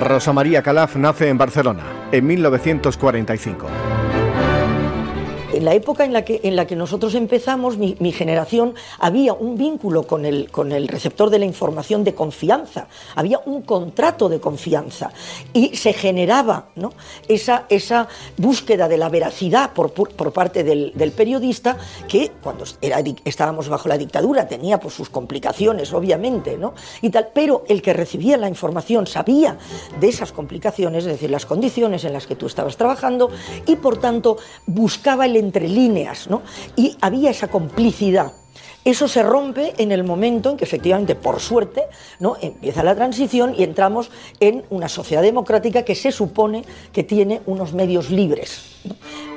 Rosa María Calaf nace en Barcelona en 1945 en la época en la que, en la que nosotros empezamos, mi, generación, había un vínculo con el, con el receptor de la información de confianza, había un contrato de confianza y se generaba ¿no? esa, esa búsqueda de la veracidad por, por, parte del, periodista que cuando era, estábamos bajo la dictadura tenía pues, sus complicaciones, obviamente, ¿no? y tal, pero el que recibía la información sabía de esas complicaciones, es decir, las condiciones en las que tú estabas trabajando y por tanto buscaba el entre líneas, ¿no? Y había esa complicidad. Eso se rompe en el momento en que efectivamente, por suerte, ¿no? empieza la transición y entramos en una sociedad democrática que se supone que tiene unos medios libres.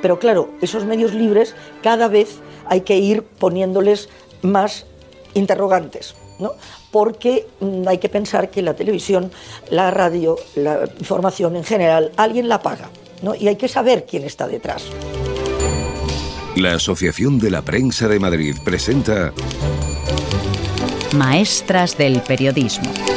Pero claro, esos medios libres cada vez hay que ir poniéndoles más interrogantes. ¿no? porque mm, hay que pensar que la televisión, la radio, la información en general, alguien la paga ¿no? y hay que saber quién está detrás. La Asociación de la Prensa de Madrid presenta Maestras del Periodismo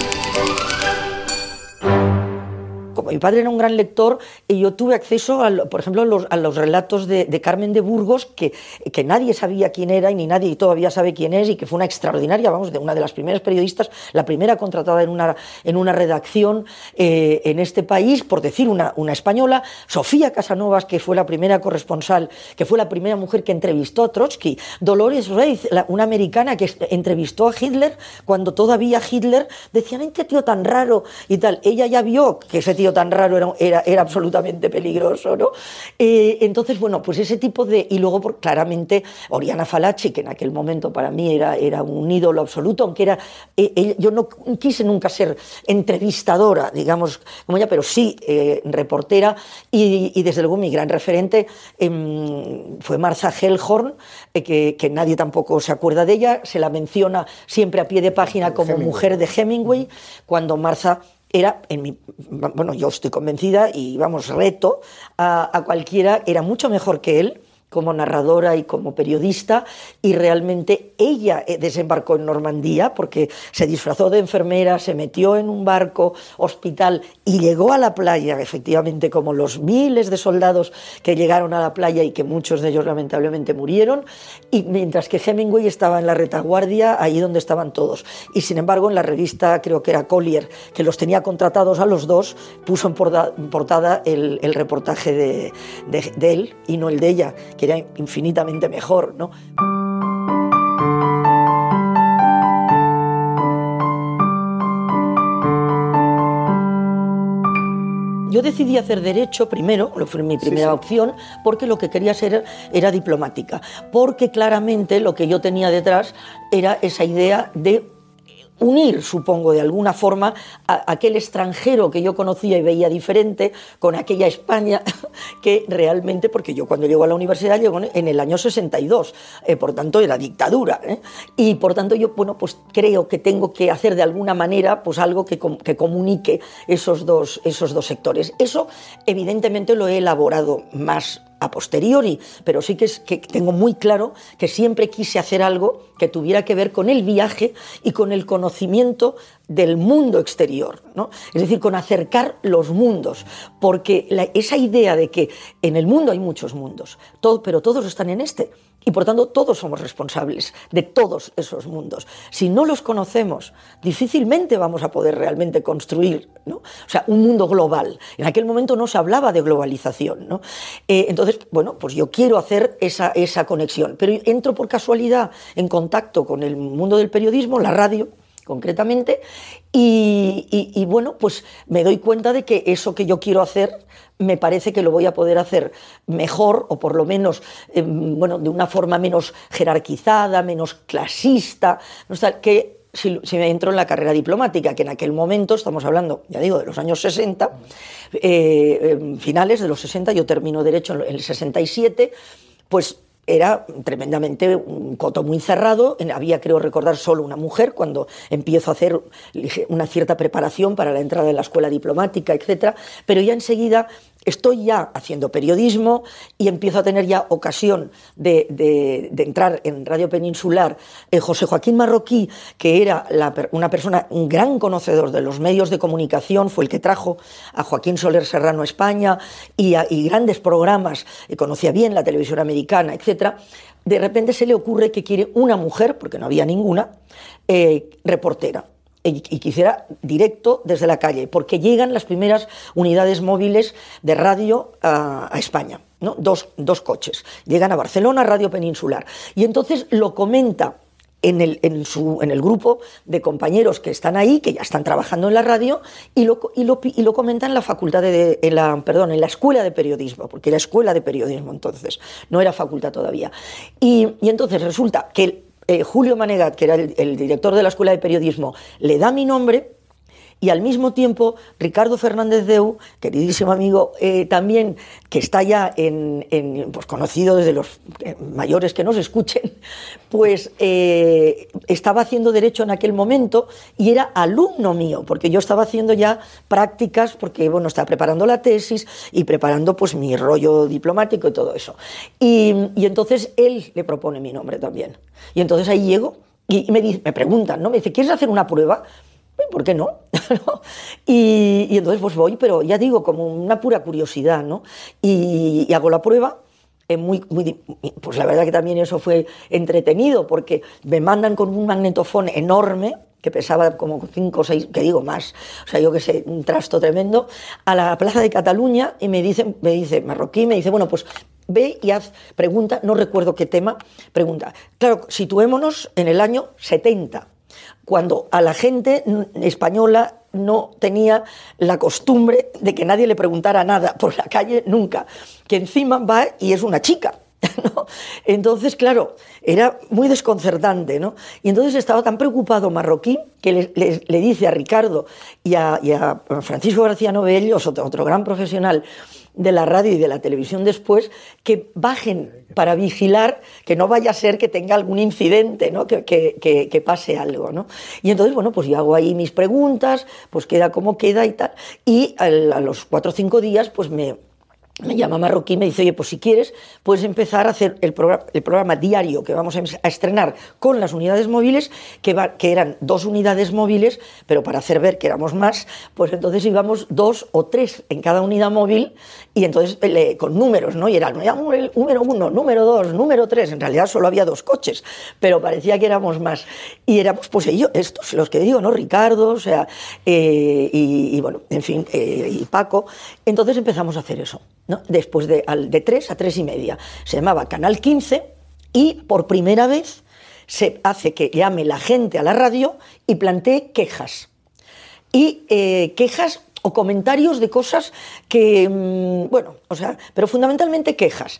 mi padre era un gran lector y yo tuve acceso, por ejemplo, a los, relatos de, Carmen de Burgos, que, que, nadie sabía quién era y ni nadie todavía sabe quién es, y que fue una extraordinaria, vamos, de una de las primeras periodistas, la primera contratada en una, en una redacción eh, en este país, por decir una, una española, Sofía Casanovas, que fue la primera corresponsal, que fue la primera mujer que entrevistó a Trotsky, Dolores Reis, una americana que entrevistó a Hitler cuando todavía Hitler decían, ¡ay, qué tío tan raro! y tal. Ella ya vio que ese tío tan raro era, era, absolutamente peligroso, ¿no? Eh, entonces, bueno, pues ese tipo de... Y luego, por, claramente, Oriana Falachi, que en aquel momento para mí era, era un ídolo absoluto, aunque era... Eh, yo no quise nunca ser entrevistadora, digamos, como ella, pero sí eh, reportera, y, desde luego mi gran referente em, fue Martha Hellhorn, que, que, nadie tampoco se acuerda de ella, se la menciona siempre a pie de página como mujer de Hemingway, cuando Martha era, en mi, bueno, yo estoy convencida y vamos, reto a, a cualquiera, era mucho mejor que él como narradora y como periodista y realmente ella eh, desembarcó en Normandía porque se disfrazó de enfermera, se metió en un barco hospital y llegó a la playa, efectivamente como los miles de soldados que llegaron a la playa y que muchos de ellos lamentablemente murieron, y mientras que Hemingway estaba en la retaguardia, ahí donde estaban todos. Y sin embargo en la revista, creo que era Collier, que los tenía contratados a los dos, puso en portada el, reportaje de, de él y no el de ella que era infinitamente mejor, ¿no? Yo decidí hacer derecho primero, fue mi primera opción, porque lo que quería ser era diplomática, porque claramente lo que yo tenía detrás era esa idea de unir, supongo, de alguna forma, a aquel extranjero que yo conocía y veía diferente con aquella España que realmente, porque yo cuando llego a la universidad llego en el año 62, eh, por tanto era dictadura, ¿eh? y por tanto yo, bueno, pues creo que tengo que hacer de alguna manera pues algo que, que comunique esos dos, esos dos sectores. Eso evidentemente lo he elaborado más a posteriori, pero sí que, es, que tengo muy claro que siempre quise hacer algo que tuviera que ver con el viaje y con el conocimiento del mundo exterior, ¿no? es decir, con acercar los mundos, porque esa idea de que en el mundo hay muchos mundos, todo, pero todos están en este, y por tanto todos somos responsables de todos esos mundos. Si no los conocemos, difícilmente vamos a poder realmente construir ¿no? o sea, un mundo global. En aquel momento no se hablaba de globalización. ¿no? Eh, entonces, bueno, pues yo quiero hacer esa, esa conexión, pero entro por casualidad en contacto con el mundo del periodismo, la radio, concretamente, y, bueno, pues me doy cuenta de que eso que yo quiero hacer me parece que lo voy a poder hacer mejor o por lo menos em, bueno, de una forma menos jerarquizada, menos clasista, que si, me entro en la carrera diplomática, que en aquel momento, estamos hablando, ya digo, de los años 60, eh, em, finales de los 60, yo termino Derecho en el 67, pues era tremendamente un coto muy cerrado, había creo recordar solo una mujer cuando empiezo a hacer una cierta preparación para la entrada en la escuela diplomática, etc. Pero ya enseguida estoy ya haciendo periodismo y empiezo a tener ya ocasión de, entrar en Radio Peninsular. Eh, José Joaquín Marroquí, que era una persona, un gran conocedor de los medios de comunicación, fue el que trajo a Joaquín Soler Serrano a España y, grandes programas, eh, conocía bien la televisión americana, etc. De repente se le ocurre que quiere una mujer, porque no había ninguna, eh, reportera y, quisiera directo desde la calle, porque llegan las primeras unidades móviles de radio a, España, ¿no? Dos, dos, coches. Llegan a Barcelona, Radio Peninsular. Y entonces lo comenta en el, en, su, en el, grupo de compañeros que están ahí, que ya están trabajando en la radio, y lo, y lo, y lo comenta en la facultad de, la, perdón, en la escuela de periodismo, porque era escuela de periodismo entonces, no era facultad todavía. Y entonces resulta que eh, Julio Manegat, que era el, director de la Escuela de Periodismo, le da mi nombre y al mismo tiempo Ricardo Fernández Deu, queridísimo amigo, eh, también que está ya en, pues conocido desde los eh, mayores que nos escuchen, pues eh, estaba haciendo derecho en aquel momento y era alumno mío, porque yo estaba haciendo ya prácticas, porque bueno, estaba preparando la tesis y preparando pues mi rollo diplomático y todo eso. Y, entonces él le propone mi nombre también. Y entonces ahí llego y me, me preguntan, ¿no? Me dice, ¿quieres hacer una prueba? ¿Por qué no? y, entonces pues voy, pero ya digo, como una pura curiosidad, ¿no? Y, hago la prueba. muy, muy, pues la verdad que también eso fue entretenido porque me mandan con un magnetofón enorme que pesaba como cinco o seis, que digo más, o sea, yo que sé, un trasto tremendo, a la Plaza de Cataluña y me dice, me dice marroquí, me dice, bueno, pues ve y haz pregunta, no recuerdo qué tema, pregunta. Claro, situémonos en el año 70 cuando a la gente española no tenía la costumbre de que nadie le preguntara nada por la calle nunca, que encima va y es una chica. Entonces, claro, era muy desconcertante, ¿no? Y entonces estaba tan preocupado Marroquí que le, dice a Ricardo y a, Francisco García Novellos, otro gran profesional, de la radio y de la televisión después que bajen para vigilar que no vaya a ser que tenga algún incidente, ¿no? que, que, pase algo. ¿no? Y entonces, bueno, pues yo hago ahí mis preguntas, pues queda como queda y tal. Y a los cuatro o cinco días, pues me, me llama Marroquí me dice, oye, pues si quieres, puedes empezar a hacer el, programa, el programa diario que vamos a estrenar con las unidades móviles, que, eran dos unidades móviles, pero para hacer ver que éramos más, pues entonces íbamos dos o tres en cada unidad móvil y entonces con números, ¿no? Y era número uno, número dos, número tres, en realidad solo había dos coches, pero parecía que éramos más. Y éramos, pues ellos, estos, los que digo, ¿no? Ricardo, o sea, eh, y, bueno, en fin, eh, y Paco. Entonces empezamos a hacer eso después de, de 3 a 3 y media. Se llamaba Canal 15 y por primera vez se hace que llame la gente a la radio y plantee quejas. Y eh, quejas o comentarios de cosas que, mm, bueno, o sea, pero fundamentalmente quejas.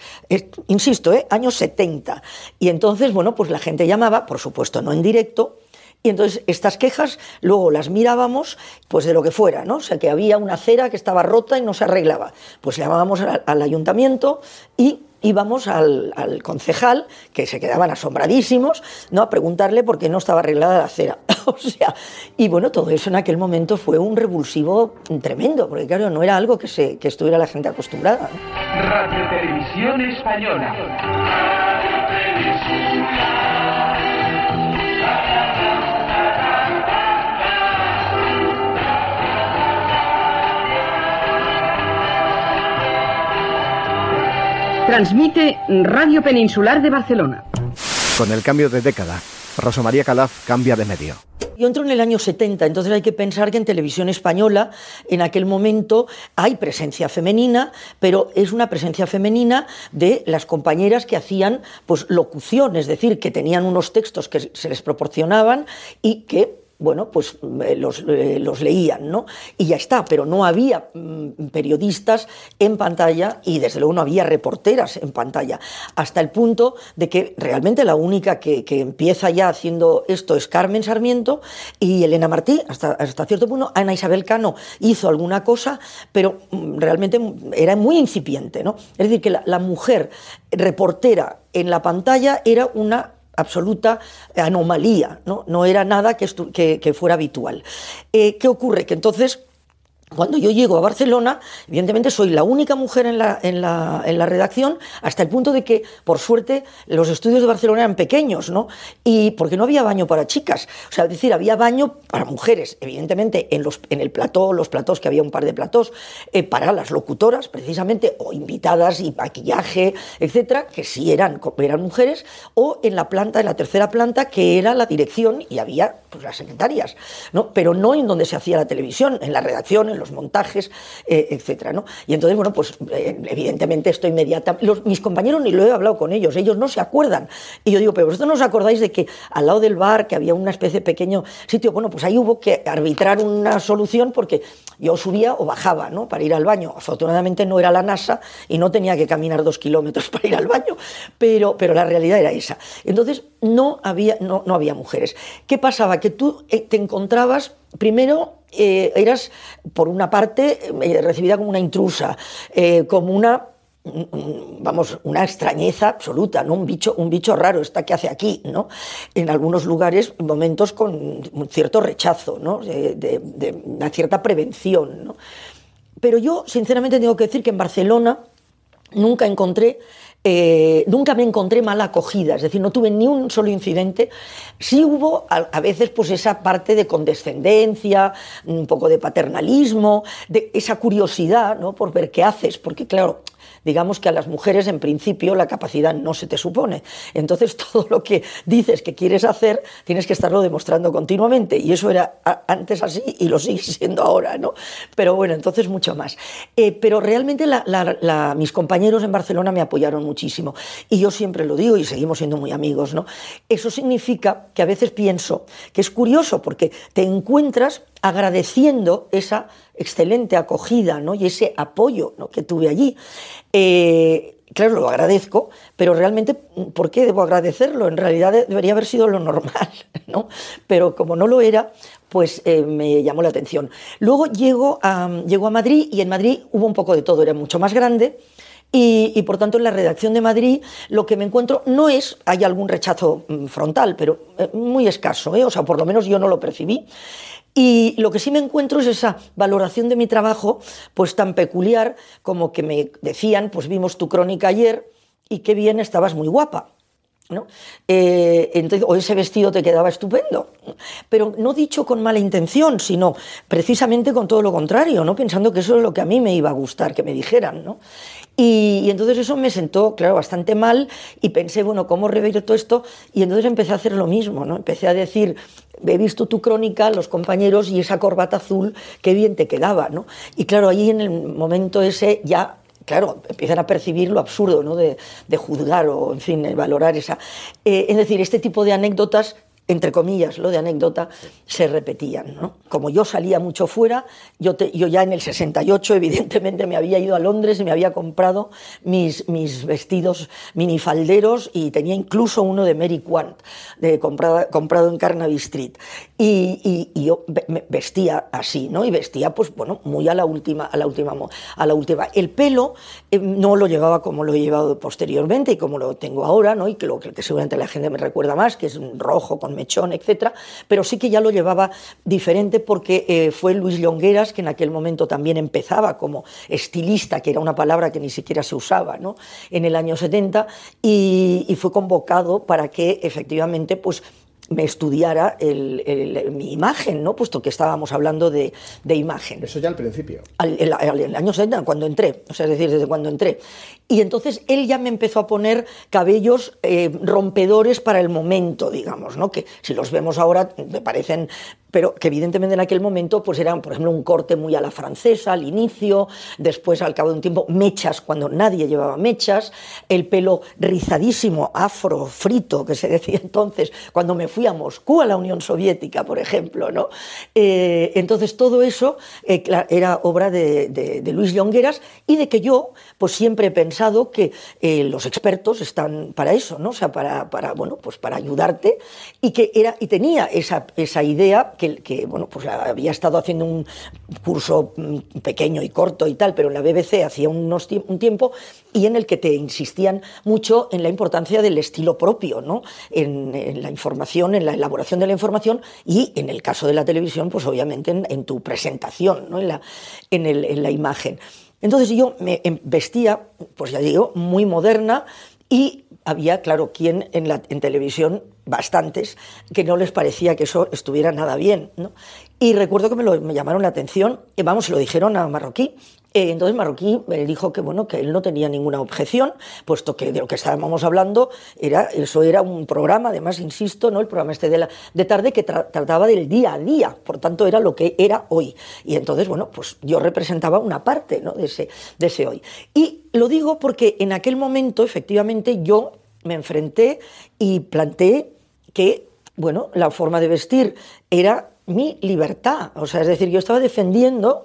insisto, ¿eh? años 70. Y entonces, bueno, pues la gente llamaba, por supuesto no en directo, y entonces estas quejas luego las mirábamos, pues de lo que fuera, ¿no? O sea, que había una acera que estaba rota y no se arreglaba. Pues llamábamos al, ayuntamiento y íbamos al, concejal, que se quedaban asombradísimos, ¿no? a preguntarle por qué no estaba arreglada la acera. o sea, y bueno, todo eso en aquel momento fue un revulsivo tremendo, porque claro, no era algo que, se, que estuviera la gente acostumbrada. Radio Televisión Española. Transmite Radio Peninsular de Barcelona. Con el cambio de década, Rosa María Calaf cambia de medio. Yo entro en el año 70, entonces hay que pensar que en televisión española en aquel momento hay presencia femenina, pero es una presencia femenina de las compañeras que hacían pues locución, es decir, que tenían unos textos que se les proporcionaban y que bueno, pues eh, los, eh, los, leían, ¿no? Y ya está, pero no había mm, periodistas en pantalla y desde luego no había reporteras en pantalla, hasta el punto de que realmente la única que, empieza ya haciendo esto es Carmen Sarmiento y Elena Martí, hasta, hasta cierto punto, Ana Isabel Cano hizo alguna cosa, pero mm, realmente era muy incipiente, ¿no? Es decir, que la mujer reportera en la pantalla era una absoluta anomalía, no, no era nada que, que, fuera habitual. Eh, ¿Qué ocurre? Que entonces cuando yo llego a Barcelona, evidentemente soy la única mujer en la, en, la, en la, redacción, hasta el punto de que, por suerte, los estudios de Barcelona eran pequeños, ¿no? Y porque no había baño para chicas. O sea, es decir, había baño para mujeres, evidentemente, en, los, en el plató, los platós, que había un par de platós, eh, para las locutoras, precisamente, o invitadas y maquillaje, etcétera, que sí eran, eran mujeres, o en la planta, en la tercera planta, que era la dirección, y había pues, las secretarias, ¿no? Pero no en donde se hacía la televisión, en la redacción, los montajes, eh, etcétera, ¿no? Y entonces, bueno, pues eh, evidentemente esto inmediata. mis compañeros ni lo he hablado con ellos, ellos no se acuerdan. Y yo digo, pero vosotros no os acordáis de que al lado del bar, que había una especie de pequeño sitio, bueno, pues ahí hubo que arbitrar una solución porque yo subía o bajaba, ¿no? Para ir al baño. Afortunadamente no era la NASA y no tenía que caminar dos kilómetros para ir al baño, pero, pero la realidad era esa. Entonces, no había, no, no había mujeres. ¿Qué pasaba? Que tú eh, te encontrabas primero eh, eras, por una parte, eh, recibida como una intrusa, eh, como una vamos, una extrañeza absoluta, ¿no? Un bicho, un bicho raro, está que hace aquí, ¿no? En algunos lugares, momentos con un cierto rechazo, ¿no? De, una cierta prevención, ¿no? Pero yo, sinceramente, tengo que decir que en Barcelona nunca encontré eh, nunca me encontré mal acogida, es decir, no tuve ni un solo incidente. Sí hubo a, veces pues esa parte de condescendencia, un poco de paternalismo, de esa curiosidad ¿no? por ver qué haces, porque claro, digamos que a las mujeres en principio la capacidad no se te supone. Entonces todo lo que dices que quieres hacer tienes que estarlo demostrando continuamente y eso era antes así y lo sigue siendo ahora, ¿no? Pero bueno, entonces mucho más. Eh, pero realmente mis compañeros en Barcelona me apoyaron muchísimo y yo siempre lo digo y seguimos siendo muy amigos, ¿no? Eso significa que a veces pienso que es curioso porque te encuentras agradeciendo esa excelente acogida ¿no? y ese apoyo que tuve allí. Eh, claro, lo agradezco, pero realmente, ¿por qué debo agradecerlo? En realidad debería haber sido lo normal, ¿no? Pero como no lo era, pues eh, me llamó la atención. Luego llego a, llego a Madrid y en Madrid hubo un poco de todo, era mucho más grande. Y, por tanto en la redacción de Madrid lo que me encuentro no es, hay algún rechazo mm, frontal, pero eh, muy escaso, o sea, por lo menos yo no lo percibí. Y lo que sí me encuentro es esa valoración de mi trabajo, pues tan peculiar como que me decían, pues vimos tu crónica ayer y qué bien estabas muy guapa. ¿no? Eh, o ese vestido te quedaba estupendo. Pero no dicho con mala intención, sino precisamente con todo lo contrario, ¿no? pensando que eso es lo que a mí me iba a gustar, que me dijeran. ¿no? Y, entonces eso me sentó, claro, bastante mal y pensé, bueno, ¿cómo todo esto? Y entonces empecé a hacer lo mismo, ¿no? Empecé a decir, he visto tu crónica, los compañeros y esa corbata azul, qué bien te quedaba, ¿no? Y claro, ahí en el momento ese ya claro, empiezan a percibir lo absurdo ¿no? de, juzgar o, en fin, valorar esa. Eh, es decir, este tipo de anécdotas entre comillas, lo de anécdota, se repetían. ¿no? Como yo salía mucho fuera, yo, ya en el 68 evidentemente me había ido a Londres y me había comprado mis, mis vestidos minifalderos y tenía incluso uno de Mary Quant, comprado, comprado en Carnaby Street. Y, y, yo vestía así, ¿no? Y vestía, pues bueno, muy a la última, a la última, a la última. El pelo eh, no lo llevaba como lo he llevado posteriormente y como lo tengo ahora, ¿no? Y que lo que seguramente la gente me recuerda más, que es un rojo con mechón, etcétera, pero sí que ya lo llevaba diferente porque eh, fue Luis Longueras, que en aquel momento también empezaba como estilista, que era una palabra que ni siquiera se usaba ¿no? en el año 70, y, y fue convocado para que efectivamente pues, me estudiara mi imagen, ¿no? puesto que estábamos hablando de, imagen. Eso ya al principio. Al, el, año 70, cuando entré, o sea, es decir, desde cuando entré. Y entonces él ya me empezó a poner cabellos eh, rompedores para el momento, digamos, ¿no? que si los vemos ahora me parecen pero que evidentemente en aquel momento pues eran, por ejemplo, un corte muy a la francesa al inicio, después al cabo de un tiempo mechas cuando nadie llevaba mechas, el pelo rizadísimo, afro, frito, que se decía entonces, cuando me fui a Moscú, a la Unión Soviética, por ejemplo, ¿no? Eh, entonces todo eso eh, era obra de, Luis Llongueras y de que yo pues siempre he pensado que eh, los expertos están para eso, ¿no? O sea, para, para, bueno, pues para ayudarte y que era, y tenía esa, esa idea que, bueno, pues había estado haciendo un curso pequeño y corto y tal, pero en la BBC hacía unos, un tiempo y en el que te insistían mucho en la importancia del estilo propio, ¿no? En, la información, en la elaboración de la información y en el caso de la televisión, pues obviamente en, tu presentación, ¿no? en, la, en la imagen. Entonces yo me em, vestía, pues ya digo, muy moderna y había, claro, quien en, la, televisión, bastantes, que no les parecía que eso estuviera nada bien. ¿no? Y recuerdo que me, lo, me llamaron la atención, y vamos, se lo dijeron a Marroquí, entonces Marroquí me dijo que bueno que él no tenía ninguna objeción, puesto que de lo que estábamos hablando era eso era un programa, además insisto, no el programa este de tarde que trataba del día a día, por tanto era lo que era hoy. Y entonces bueno pues yo representaba una parte ¿no? de ese de ese hoy. Y lo digo porque en aquel momento efectivamente yo me enfrenté y planteé que bueno la forma de vestir era mi libertad. O sea, es decir, yo estaba defendiendo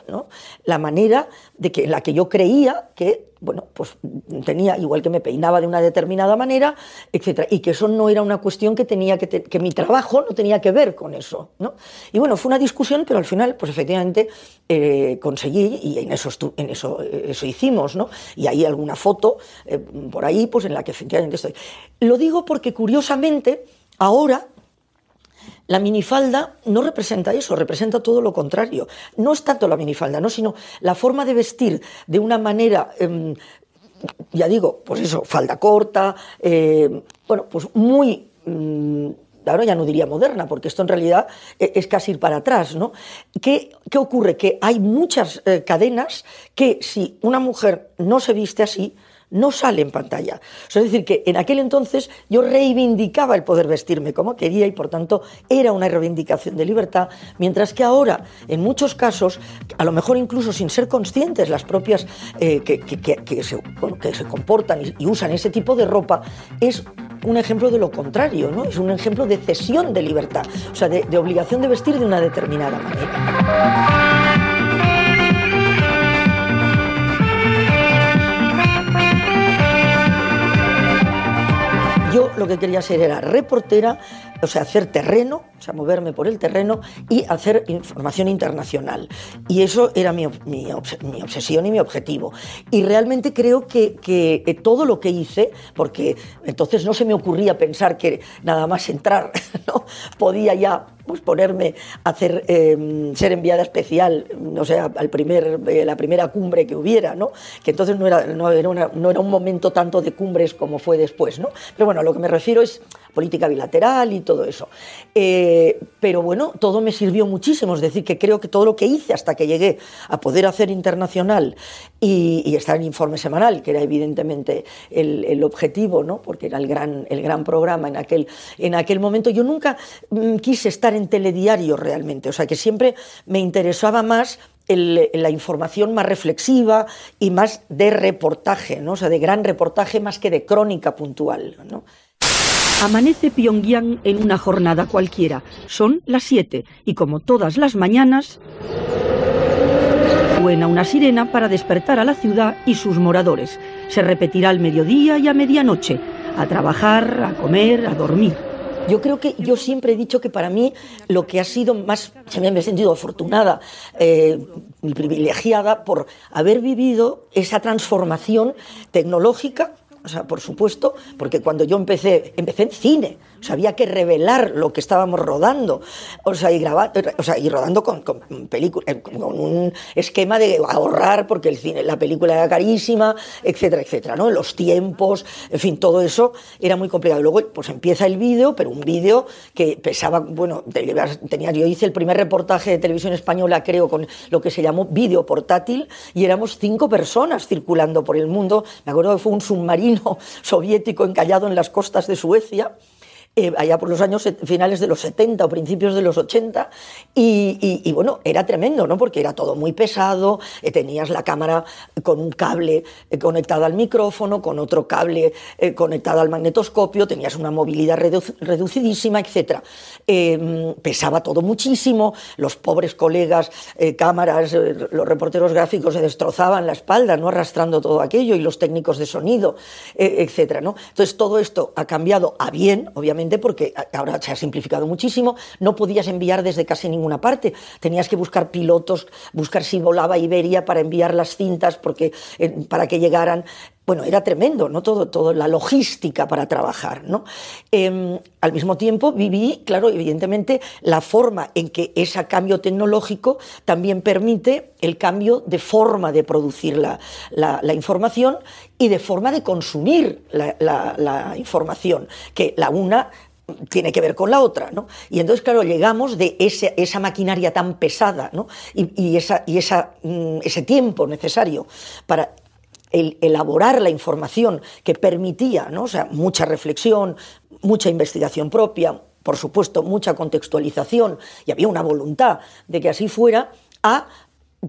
la manera de que, en la que yo creía que, bueno, pues tenía, igual que me peinaba de una determinada manera, etcétera, y que eso no era una cuestión que tenía que, que mi trabajo no tenía que ver con eso, ¿no? Y bueno, fue una discusión, pero al final, pues efectivamente eh, conseguí, y en eso, en eso, eso hicimos, ¿no? Y hay alguna foto eh, por ahí, pues en la que efectivamente estoy. Lo digo porque curiosamente, ahora la minifalda no representa eso, representa todo lo contrario. No es tanto la minifalda, ¿no? sino la forma de vestir de una manera, em, ya digo, pues eso, falda corta, eh, bueno, pues muy... Mm, ahora ya no diría moderna, porque esto en realidad e, es casi ir para atrás, ¿no? ¿Qué, ocurre? Que hay muchas eh, cadenas que si una mujer no se viste así, no sale en pantalla. es decir, que en aquel entonces yo reivindicaba el poder vestirme como quería y por tanto era una reivindicación de libertad, mientras que ahora, en muchos casos, a lo mejor incluso sin ser conscientes las propias eh, que, se, comportan y, usan ese tipo de ropa, es un ejemplo de lo contrario, ¿no? Es un ejemplo de cesión de libertad, o sea, de obligación de vestir de una determinada manera. Yo lo que quería ser era reportera, o sea, hacer terreno, o sea, moverme por el terreno y hacer información internacional. Y eso era mi, obsesión y mi objetivo. Y realmente creo que, que, todo lo que hice, porque entonces no se me ocurría pensar que nada más entrar ¿no? podía ya pues ponerme a hacer, em, ser enviada especial, no sé, al primer, eh, la primera cumbre que hubiera, ¿no? Que entonces no era, no, era no era un momento tanto de cumbres como fue después, ¿no? Pero bueno, a lo que me refiero es política bilateral y todo eso. Eh, pero bueno, todo me sirvió muchísimo, es decir, que creo que todo lo que hice hasta que llegué a poder hacer internacional y, estar en informe semanal, que era evidentemente el, objetivo, ¿no? porque era el gran, el gran programa en aquel, en aquel momento, yo nunca mm, quise estar en telediario realmente, o sea que siempre me interesaba más la información más reflexiva y más de reportaje, ¿no? o sea, de gran reportaje más que de crónica puntual. Amanece Pyongyang en una jornada cualquiera. Son las 7 y como todas las mañanas, suena una sirena para despertar a la ciudad y sus moradores. Se repetirá al mediodía y a medianoche, a trabajar, a comer, a dormir. Yo creo que yo siempre he dicho que para mí lo que ha sido más, se me ha sentido afortunada eh, privilegiada por haber vivido esa transformación tecnológica o sea, por supuesto, porque cuando yo empecé, empecé en cine, o sea, había que revelar lo que estábamos rodando, o sea, y, grabar, o sea, y rodando con, con, eh, con un esquema de ahorrar, porque el la película era carísima, etcétera, etcétera, ¿no? Los tiempos, en fin, todo eso era muy complicado. Luego, pues empieza el vídeo, pero un vídeo que pesaba, bueno, tenía, yo hice el primer reportaje de televisión española, creo, con lo que se llamó vídeo portátil, y éramos cinco personas circulando por el mundo. Me acuerdo que fue un submarino soviético encallado en las costas de Suecia eh, allá por los años finales de los 70 o principios de los 80, y, bueno, era tremendo, ¿no? Porque era todo muy pesado, eh, tenías la cámara con un cable eh, conectado al micrófono, con otro cable conectado al magnetoscopio, tenías una movilidad reducidísima, etc. pesaba todo muchísimo, los pobres colegas, cámaras, los reporteros gráficos se destrozaban la espalda, ¿no? Arrastrando todo aquello, y los técnicos de sonido, etc. ¿no? Entonces todo esto ha cambiado a bien, obviamente porque ahora se ha simplificado muchísimo, no podías enviar desde casi ninguna parte, tenías que buscar pilotos, buscar si volaba Iberia para enviar las cintas porque, eh, para que llegaran bueno, era tremendo, ¿no? Todo, todo la logística para trabajar, ¿no? Em, al mismo tiempo viví, claro, evidentemente, la forma en que ese cambio tecnológico también permite el cambio de forma de producir la, información y de forma de consumir la, información, que la una tiene que ver con la otra, ¿no? Y entonces, claro, llegamos de esa maquinaria tan pesada, ¿no? Y, esa, y esa, mm, ese tiempo necesario para el elaborar la información que permitía, ¿no? o sea, mucha reflexión, mucha investigación propia, por supuesto, mucha contextualización, y había una voluntad de que así fuera, a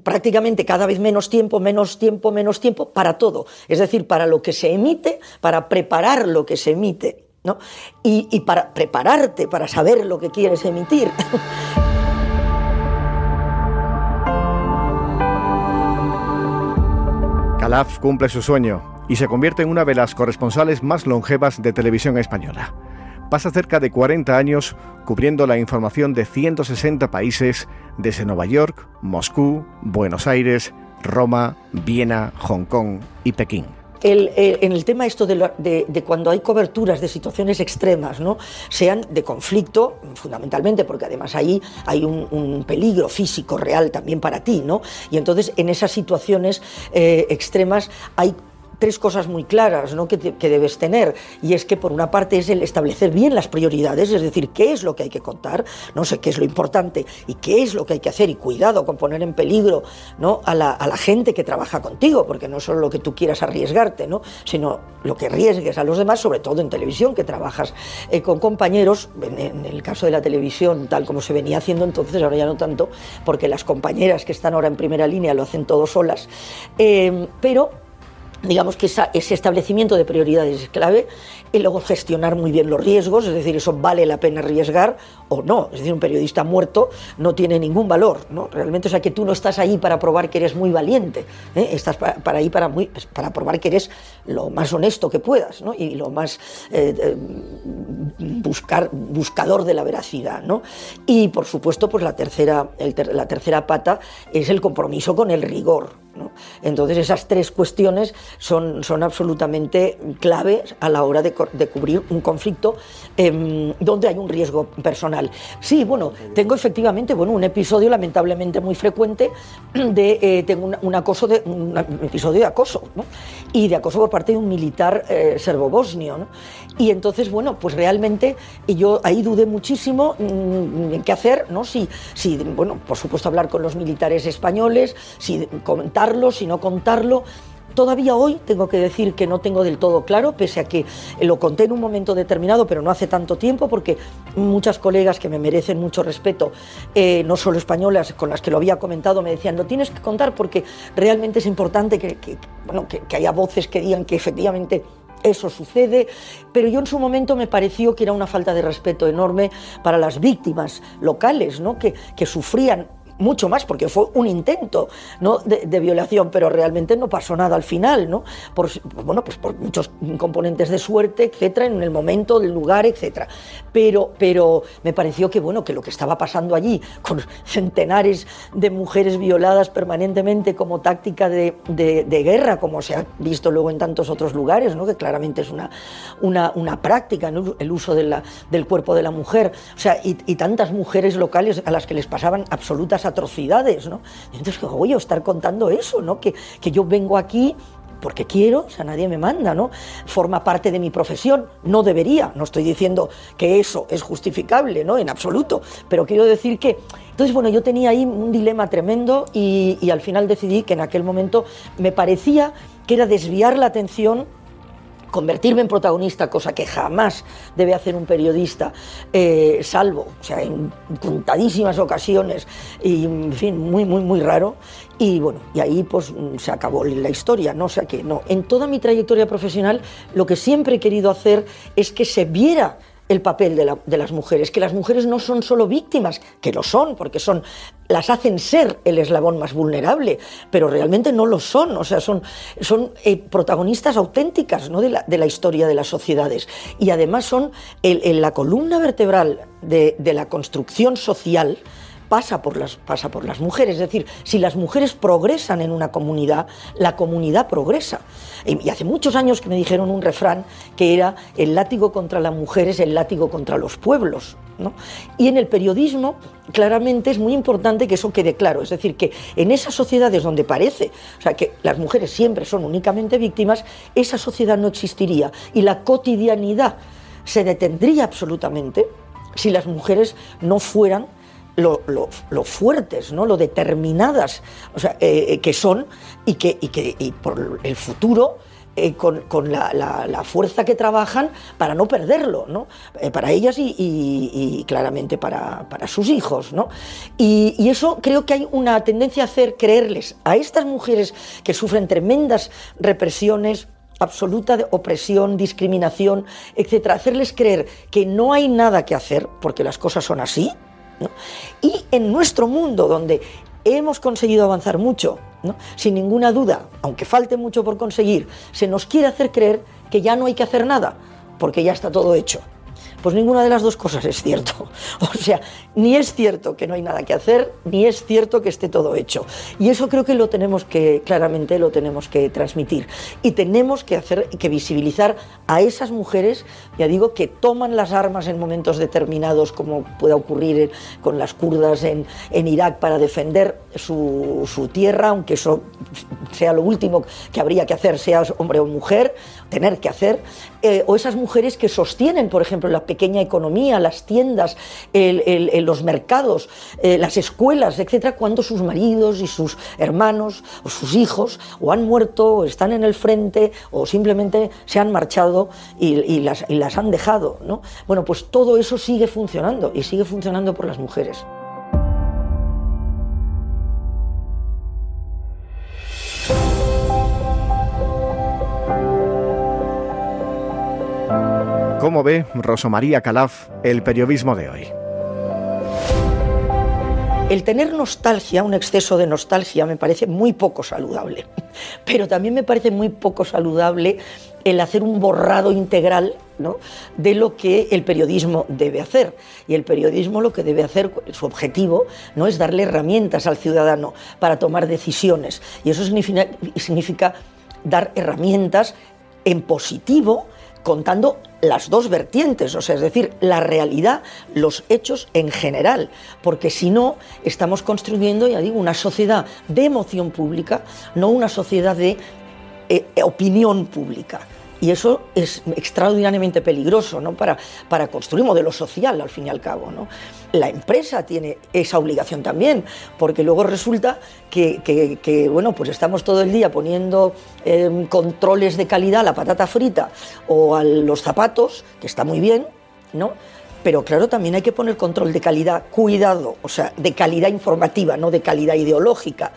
prácticamente cada vez menos tiempo, menos tiempo, menos tiempo para todo. Es decir, para lo que se emite, para preparar lo que se emite, ¿no? y, y para prepararte para saber lo que quieres emitir. Calaf cumple su sueño y se convierte en una de las corresponsales más longevas de televisión española. Pasa cerca de 40 años cubriendo la información de 160 países desde Nueva York, Moscú, Buenos Aires, Roma, Viena, Hong Kong y Pekín en el tema esto de, cuando hay coberturas de situaciones extremas, ¿no? sean de conflicto, fundamentalmente, porque además ahí hay un, peligro físico real también para ti, ¿no? Y entonces en esas situaciones eh, extremas hay tres cosas muy claras ¿no? que, debes tener. Y es que, por una parte, es el establecer bien las prioridades, es decir, qué es lo que hay que contar, no sé qué es lo importante y qué es lo que hay que hacer. Y cuidado con poner en peligro ¿no? a, la, gente que trabaja contigo, porque no solo lo que tú quieras arriesgarte, ¿no? sino lo que arriesgues a los demás, sobre todo en televisión, que trabajas eh, con compañeros, en, el caso de la televisión, tal como se venía haciendo entonces, ahora ya no tanto, porque las compañeras que están ahora en primera línea lo hacen todo solas, eh, pero digamos que ese establecimiento de prioridades es clave y luego gestionar muy bien los riesgos, es decir, eso vale la pena arriesgar o no, es decir, un periodista muerto no tiene ningún valor, ¿no? Realmente, o sea, que tú no estás ahí para probar que eres muy valiente, ¿eh? estás para, ahí para, pues, para probar que eres lo más honesto que puedas, ¿no? Y lo más eh, eh, buscar, buscador de la veracidad, ¿no? Y, por supuesto, pues la tercera, la tercera pata es el compromiso con el rigor, entonces esas tres cuestiones son, son absolutamente claves a la hora de, cubrir un conflicto em, donde hay un riesgo personal. Sí, bueno, tengo efectivamente bueno, un episodio lamentablemente muy frecuente de eh, tengo un, acoso de, episodio de acoso y de acoso por parte de un militar eh, serbo-bosnio. Y entonces, bueno, pues realmente yo ahí dudé muchísimo mm, en qué hacer, ¿no? Si, si, bueno, por supuesto hablar con los militares españoles, si comentarlo, si no contarlo. Todavía hoy tengo que decir que no tengo del todo claro, pese a que lo conté en un momento determinado, pero no hace tanto tiempo, porque muchas colegas que me merecen mucho respeto, eh, no solo españolas, con las que lo había comentado, me decían, lo tienes que contar porque realmente es importante que, bueno, que haya voces que digan que efectivamente eso sucede, pero yo en su momento me pareció que era una falta de respeto enorme para las víctimas locales, ¿no? que, que sufrían mucho más, porque fue un intento ¿no? de, violación, pero realmente no pasó nada al final, ¿no? Por, bueno, pues por muchos componentes de suerte, etcétera, en el momento, del lugar, etcétera. Pero, pero me pareció que, bueno, que lo que estaba pasando allí, con centenares de mujeres violadas permanentemente como táctica de, guerra, como se ha visto luego en tantos otros lugares, ¿no? que claramente es una, una, una práctica, el uso de del cuerpo de la mujer, o sea, y tantas mujeres locales a las que les pasaban absolutas atrocidades, ¿no? entonces, voy a estar contando eso, ¿no? Que, que yo vengo aquí porque quiero, o sea, nadie me manda, ¿no? Forma parte de mi profesión, no debería, no estoy diciendo que eso es justificable, ¿no? En absoluto, pero quiero decir que, entonces, bueno, yo tenía ahí un dilema tremendo y, y al final decidí que en aquel momento me parecía que era desviar la atención convertirme en protagonista, cosa que jamás debe hacer un periodista, eh, salvo, o sea, en contadísimas ocasiones, y en fin, muy, muy, muy raro. Y bueno, y ahí pues se acabó la historia, ¿no? O sea que no, en toda mi trayectoria profesional lo que siempre he querido hacer es que se viera el papel de, de, las mujeres, que las mujeres no son solo víctimas, que lo son, porque son, las hacen ser el eslabón más vulnerable, pero realmente no lo son, o sea, son, son eh, protagonistas auténticas ¿no? de, la, de, la, historia de las sociedades y además son la columna vertebral de, de la construcción social pasa por, las, pasa por las mujeres. Es decir, si las mujeres progresan en una comunidad, la comunidad progresa. Y hace muchos años que me dijeron un refrán que era el látigo contra la mujer es el látigo contra los pueblos. ¿no? Y en el periodismo, claramente es muy importante que eso quede claro. Es decir, que en esas sociedades donde parece, o sea, que las mujeres siempre son únicamente víctimas, esa sociedad no existiría y la cotidianidad se detendría absolutamente si las mujeres no fueran lo, fuertes, ¿no? lo determinadas o sea, eh, que son y que, y que por el futuro eh, con, con la, la, fuerza que trabajan para no perderlo, ¿no? Eh, para ellas y, y, claramente para, para, sus hijos. ¿no? Y, y, eso creo que hay una tendencia a hacer creerles a estas mujeres que sufren tremendas represiones, absoluta opresión, discriminación, etcétera, hacerles creer que no hay nada que hacer porque las cosas son así, Y en nuestro mundo, donde hemos conseguido avanzar mucho, sin ninguna duda, aunque falte mucho por conseguir, se nos quiere hacer creer que ya no hay que hacer nada, porque ya está todo hecho. Pues ninguna de las dos cosas es cierto. O sea, ni es cierto que no hay nada que hacer, ni es cierto que esté todo hecho. Y eso creo que lo tenemos que, claramente lo tenemos que transmitir. Y tenemos que hacer, que visibilizar a esas mujeres, ya digo, que toman las armas en momentos determinados, como pueda ocurrir con las kurdas en, Irak, para defender su tierra, aunque eso sea lo último que habría que hacer, sea hombre o mujer, tener que hacer, eh, o esas mujeres que sostienen, por ejemplo, la pequeña economía, las tiendas, los mercados, eh, las escuelas, etcétera, cuando sus maridos y sus hermanos o sus hijos o han muerto, o están en el frente, o simplemente se han marchado y, y, las, y las han dejado. ¿no? Bueno, pues todo eso sigue funcionando y sigue funcionando por las mujeres. ¿Cómo ve Rosa María Calaf el periodismo de hoy? El tener nostalgia, un exceso de nostalgia, me parece muy poco saludable. Pero también me parece muy poco saludable el hacer un borrado integral ¿no? de lo que el periodismo debe hacer. Y el periodismo lo que debe hacer, su objetivo, no es darle herramientas al ciudadano para tomar decisiones. Y eso significa dar herramientas en positivo contando las dos vertientes, o sea, es decir, la realidad, los hechos en general, porque si no, estamos construyendo, ya digo, una sociedad de emoción pública, no una sociedad de eh, opinión pública. Y eso es extraordinariamente peligroso ¿no? para, para construir un modelo social, al fin y al cabo. ¿no? La empresa tiene esa obligación también, porque luego resulta que, bueno, pues estamos todo el día poniendo eh, controles de calidad a la patata frita o a los zapatos, que está muy bien, ¿no? pero claro, también hay que poner control de calidad, cuidado, o sea, de calidad informativa, no de calidad ideológica,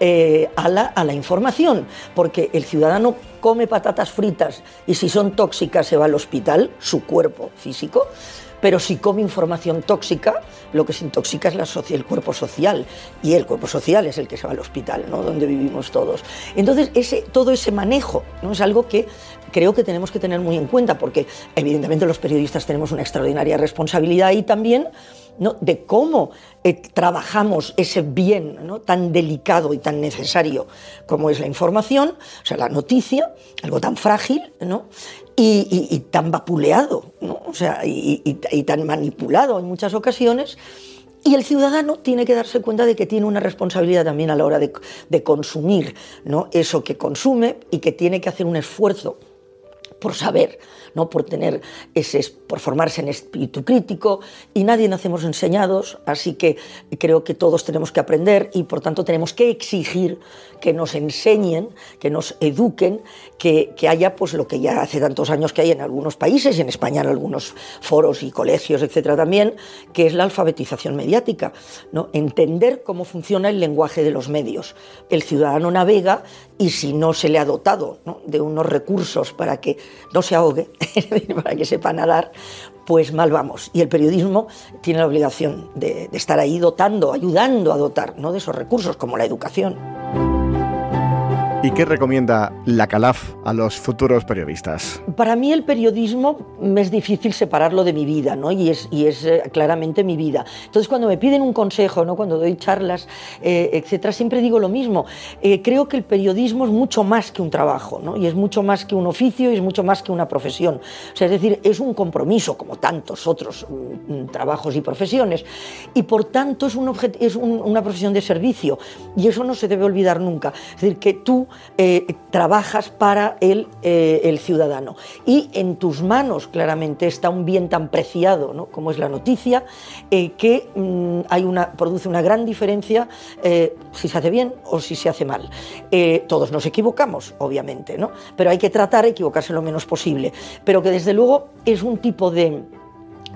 eh, a, la, a la información, porque el ciudadano come patatas fritas y si son tóxicas se va al hospital, su cuerpo físico, pero si come información tóxica, lo que se intoxica es la el cuerpo social y el cuerpo social es el que se va al hospital, ¿no? donde vivimos todos. Entonces, ese, todo ese manejo ¿no? es algo que creo que tenemos que tener muy en cuenta, porque evidentemente los periodistas tenemos una extraordinaria responsabilidad y también ¿no? de cómo eh, trabajamos ese bien tan delicado y tan necesario como es la información, o sea, la noticia, algo tan frágil, ¿no? Y, tan vapuleado, o sea, y, y, tan manipulado en muchas ocasiones. Y el ciudadano tiene que darse cuenta de que tiene una responsabilidad también a la hora de, de consumir ¿no? eso que consume y que tiene que hacer un esfuerzo por saber, no por tener ese, por formarse en espíritu crítico y nadie nacemos enseñados, así que creo que todos tenemos que aprender y por tanto tenemos que exigir que nos enseñen, que nos eduquen, que, que haya pues lo que ya hace tantos años que hay en algunos países en España en algunos foros y colegios, etcétera también, que es la alfabetización mediática, no entender cómo funciona el lenguaje de los medios. El ciudadano navega y si no se le ha dotado de unos recursos para que no se ahogue, para que sepa nadar, pues mal vamos. Y el periodismo tiene la obligación de, de estar ahí dotando, ayudando a dotar ¿no? de esos recursos como la educación. ¿Y qué recomienda la CALAF a los futuros periodistas? Para mí el periodismo me es difícil separarlo de mi vida, ¿no? Y es, y es eh, claramente mi vida. Entonces cuando me piden un consejo, ¿no? Cuando doy charlas, eh, etcétera, siempre digo lo mismo. Eh, creo que el periodismo es mucho más que un trabajo, ¿no? Y es mucho más que un oficio y es mucho más que una profesión. O sea, es decir, es un compromiso como tantos otros mm, trabajos y profesiones. Y por tanto es, un es un, una profesión de servicio. Y eso no se debe olvidar nunca. Es decir, que tú eh, trabajas para el, eh, el, ciudadano. Y en tus manos claramente está un bien tan preciado ¿no? como es la noticia, eh, que mm, hay una, produce una gran diferencia si se hace bien o si se hace mal. Todos nos equivocamos, obviamente, ¿no? pero hay que tratar de equivocarse lo menos posible. Pero que desde luego es un tipo de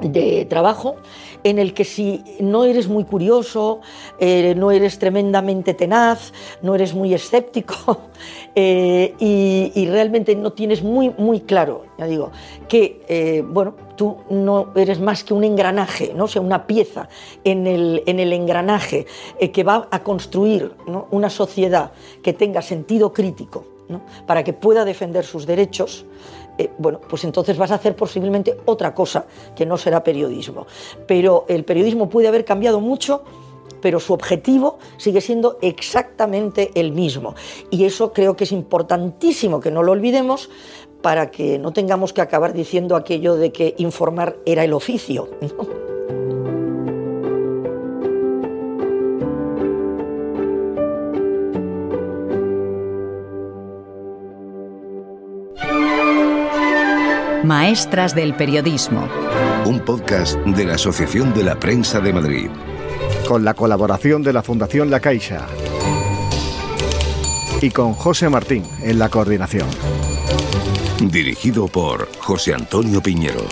de trabajo en el que si no eres muy curioso, eh, no eres tremendamente tenaz, no eres muy escéptico eh, y, realmente no tienes muy, muy claro, ya digo, que eh, bueno, tú no eres más que un engranaje, ¿no? sea, una pieza en el, en el engranaje que va a construir una sociedad que tenga sentido crítico para que pueda defender sus derechos, eh, bueno, pues entonces vas a hacer posiblemente otra cosa que no será periodismo. Pero el periodismo puede haber cambiado mucho pero su objetivo sigue siendo exactamente el mismo. Y eso creo que es importantísimo que no lo olvidemos para que no tengamos que acabar diciendo aquello de que informar era el oficio. Maestras del Periodismo. Un podcast de la Asociación de la Prensa de Madrid. Con la colaboración de la Fundación La Caixa. Y con José Martín en la coordinación. Dirigido por José Antonio Piñero.